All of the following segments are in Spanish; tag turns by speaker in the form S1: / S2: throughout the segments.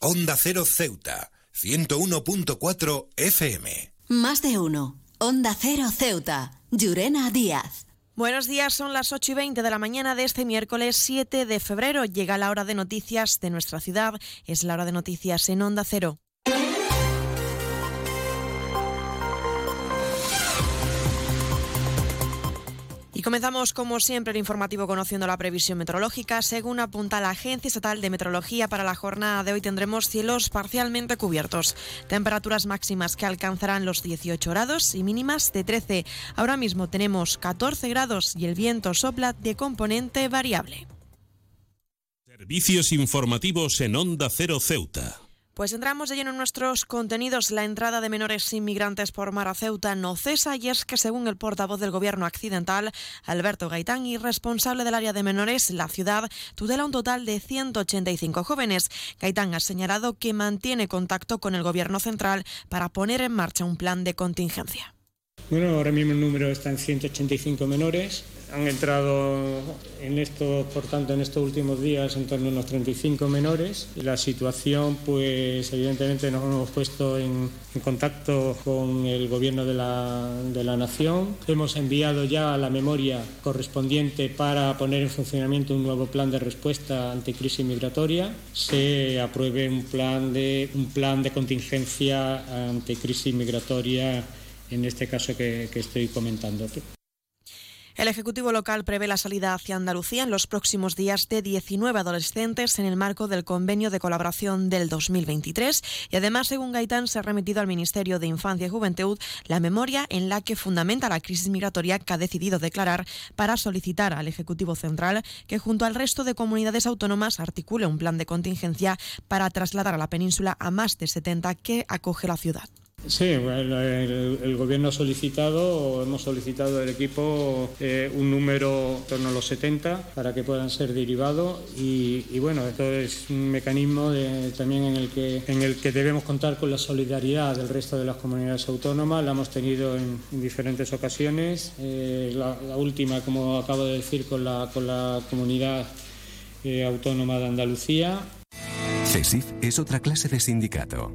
S1: Onda Cero Ceuta, 101.4 FM.
S2: Más de uno. Onda Cero Ceuta, Llurena Díaz.
S3: Buenos días, son las 8 y 20 de la mañana de este miércoles 7 de febrero. Llega la hora de noticias de nuestra ciudad. Es la hora de noticias en Onda Cero. Y comenzamos, como siempre, el informativo conociendo la previsión meteorológica. Según apunta la Agencia Estatal de Meteorología, para la jornada de hoy tendremos cielos parcialmente cubiertos. Temperaturas máximas que alcanzarán los 18 grados y mínimas de 13. Ahora mismo tenemos 14 grados y el viento sopla de componente variable.
S1: Servicios informativos en Onda Cero Ceuta.
S3: Pues entramos de lleno en nuestros contenidos. La entrada de menores inmigrantes por mar Ceuta no cesa y es que según el portavoz del gobierno accidental, Alberto Gaitán, y responsable del área de menores, la ciudad tutela un total de 185 jóvenes. Gaitán ha señalado que mantiene contacto con el gobierno central para poner en marcha un plan de contingencia.
S4: Bueno, ahora mismo el número está en 185 menores han entrado en esto, por tanto, en estos últimos días en torno a unos 35 menores. La situación, pues evidentemente nos hemos puesto en, contacto con el Gobierno de la, de la, Nación. Hemos enviado ya la memoria correspondiente para poner en funcionamiento un nuevo plan de respuesta ante crisis migratoria. Se apruebe un plan de, un plan de contingencia ante crisis migratoria, en este caso que, que estoy comentando.
S3: El Ejecutivo local prevé la salida hacia Andalucía en los próximos días de 19 adolescentes en el marco del convenio de colaboración del 2023 y además, según Gaitán, se ha remitido al Ministerio de Infancia y Juventud la memoria en la que fundamenta la crisis migratoria que ha decidido declarar para solicitar al Ejecutivo Central que junto al resto de comunidades autónomas articule un plan de contingencia para trasladar a la península a más de 70 que acoge la ciudad.
S4: Sí, el, gobierno ha solicitado, hemos solicitado al equipo eh, un número en torno a los 70 para que puedan ser derivados y, bueno, esto es un mecanismo también en el, que, en el que debemos contar con la solidaridad del resto de las comunidades autónomas, la hemos tenido en, diferentes ocasiones, eh, la, última, como acabo de decir, con la, con la comunidad eh, autónoma de Andalucía.
S5: CESIF es otra clase de sindicato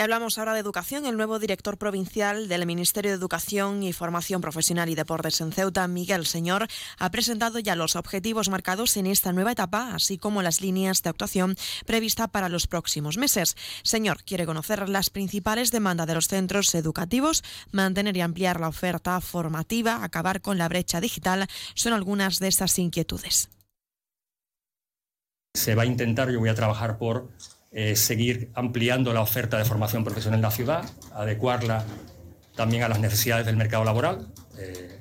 S3: Hablamos ahora de educación. El nuevo director provincial del Ministerio de Educación y Formación Profesional y Deportes en Ceuta, Miguel Señor, ha presentado ya los objetivos marcados en esta nueva etapa, así como las líneas de actuación prevista para los próximos meses. Señor quiere conocer las principales demandas de los centros educativos, mantener y ampliar la oferta formativa, acabar con la brecha digital, son algunas de estas inquietudes.
S6: Se va a intentar, yo voy a trabajar por eh, seguir ampliando la oferta de formación profesional en la ciudad, adecuarla también a las necesidades del mercado laboral. Eh,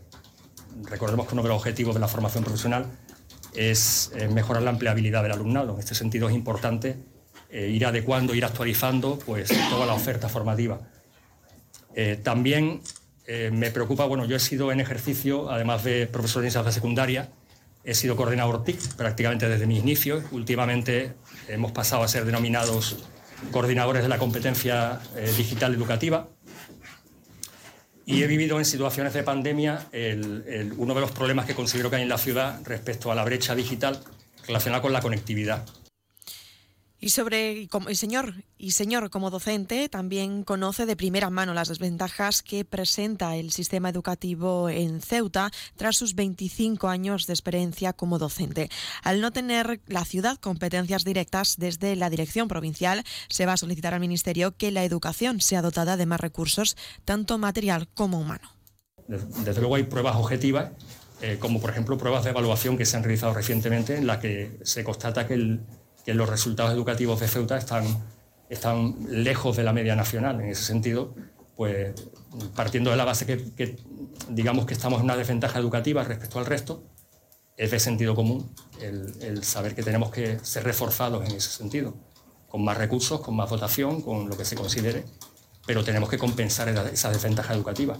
S6: recordemos que uno de los objetivos de la formación profesional es eh, mejorar la empleabilidad del alumnado. En este sentido es importante ir adecuando, ir actualizando pues, toda la oferta formativa. también me preocupa, bueno, yo he sido en ejercicio, además de profesor de enseñanza secundaria, he sido coordinador TIC prácticamente desde mis inicios. Últimamente hemos pasado a ser denominados coordinadores de la competencia eh, digital educativa. Y he vivido en situaciones de pandemia uno de los problemas que considero que hay en la ciudad respecto a la brecha digital relacionada con la conectividad.
S3: Y sobre y señor y señor como docente también conoce de primera mano las desventajas que presenta el sistema educativo en Ceuta tras sus 25 años de experiencia como docente. Al no tener la ciudad competencias directas desde la dirección provincial, se va a solicitar al ministerio que la educación sea dotada de más recursos, tanto material como humano.
S6: Desde luego hay pruebas objetivas eh, como por ejemplo pruebas de evaluación que se han realizado recientemente en las que se constata que el que los resultados educativos de Ceuta están, están lejos de la media nacional. En ese sentido, pues partiendo de la base que, digamos que estamos en una desventaja educativa respecto al resto, es de sentido común el, saber que tenemos que ser reforzados en ese sentido, con más recursos, con más dotación, con lo que se considere, pero tenemos que compensar esa desventaja educativa.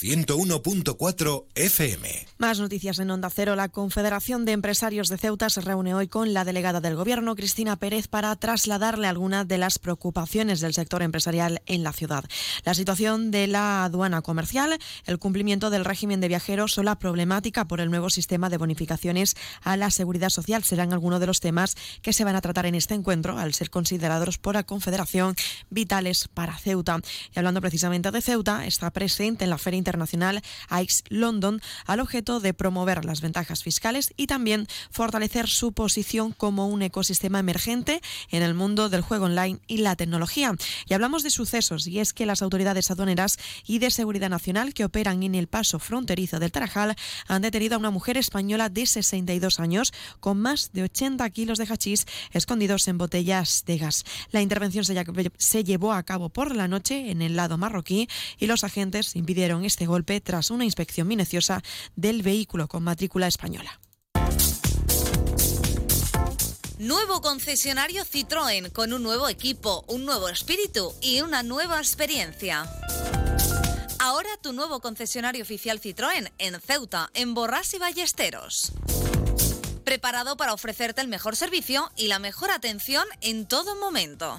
S1: 101.4 FM.
S3: Más noticias en Onda Cero. La Confederación de Empresarios de Ceuta se reúne hoy con la delegada del Gobierno, Cristina Pérez, para trasladarle algunas de las preocupaciones del sector empresarial en la ciudad. La situación de la aduana comercial, el cumplimiento del régimen de viajeros o la problemática por el nuevo sistema de bonificaciones a la seguridad social serán algunos de los temas que se van a tratar en este encuentro, al ser considerados por la Confederación vitales para Ceuta. Y hablando precisamente de Ceuta, está presente en la Feria internacional AIX London al objeto de promover las ventajas fiscales y también fortalecer su posición como un ecosistema emergente en el mundo del juego online y la tecnología. Y hablamos de sucesos y es que las autoridades aduaneras y de seguridad nacional que operan en el paso fronterizo del Tarajal han detenido a una mujer española de 62 años con más de 80 kilos de hachís escondidos en botellas de gas. La intervención se llevó a cabo por la noche en el lado marroquí y los agentes impidieron este golpe tras una inspección minuciosa del vehículo con matrícula española.
S7: Nuevo concesionario Citroën con un nuevo equipo, un nuevo espíritu y una nueva experiencia. Ahora tu nuevo concesionario oficial Citroën en Ceuta, en Borras y Ballesteros. Preparado para ofrecerte el mejor servicio y la mejor atención en todo momento.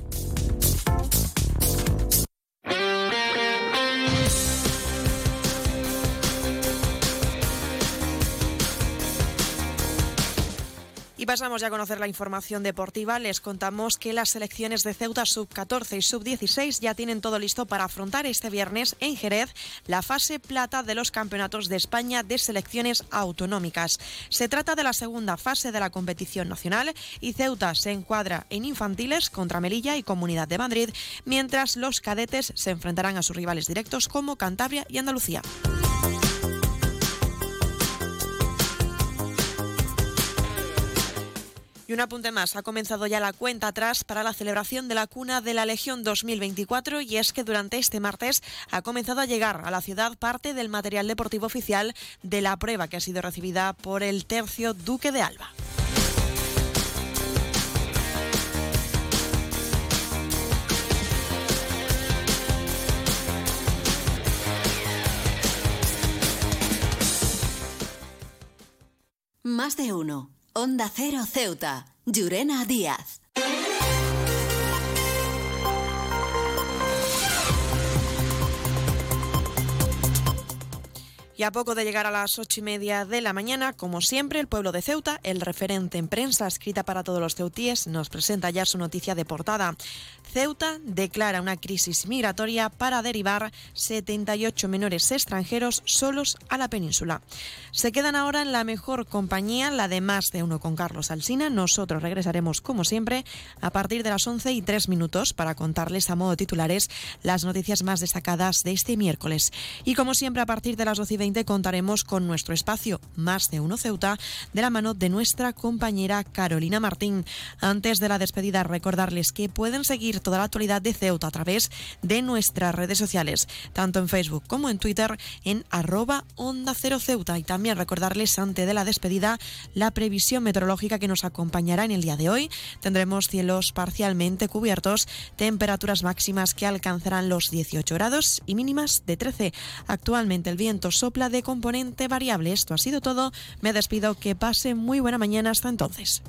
S3: Pasamos ya a conocer la información deportiva. Les contamos que las selecciones de Ceuta sub-14 y sub-16 ya tienen todo listo para afrontar este viernes en Jerez la fase plata de los campeonatos de España de selecciones autonómicas. Se trata de la segunda fase de la competición nacional y Ceuta se encuadra en infantiles contra Melilla y Comunidad de Madrid, mientras los cadetes se enfrentarán a sus rivales directos como Cantabria y Andalucía. Y un apunte más, ha comenzado ya la cuenta atrás para la celebración de la cuna de la Legión 2024 y es que durante este martes ha comenzado a llegar a la ciudad parte del material deportivo oficial de la prueba que ha sido recibida por el tercio Duque de Alba.
S2: Más de uno. Onda Cero Ceuta, Llurena Díaz.
S3: Y a poco de llegar a las ocho y media de la mañana, como siempre, el pueblo de Ceuta, el referente en prensa escrita para todos los ceutíes, nos presenta ya su noticia de portada. Ceuta declara una crisis migratoria para derivar 78 menores extranjeros solos a la península. Se quedan ahora en la mejor compañía, la de más de uno con Carlos Alsina. Nosotros regresaremos, como siempre, a partir de las 11 y 3 minutos para contarles a modo titulares las noticias más destacadas de este miércoles. Y como siempre, a partir de las 12 y 20 contaremos con nuestro espacio Más de Uno Ceuta de la mano de nuestra compañera Carolina Martín. Antes de la despedida, recordarles que pueden seguir toda la actualidad de Ceuta a través de nuestras redes sociales, tanto en Facebook como en Twitter, en arroba Onda Cero Ceuta. Y también recordarles, antes de la despedida, la previsión meteorológica que nos acompañará en el día de hoy. Tendremos cielos parcialmente cubiertos, temperaturas máximas que alcanzarán los 18 grados y mínimas de 13. Actualmente el viento sopla de componente variable. Esto ha sido todo. Me despido. Que pase muy buena mañana. Hasta entonces.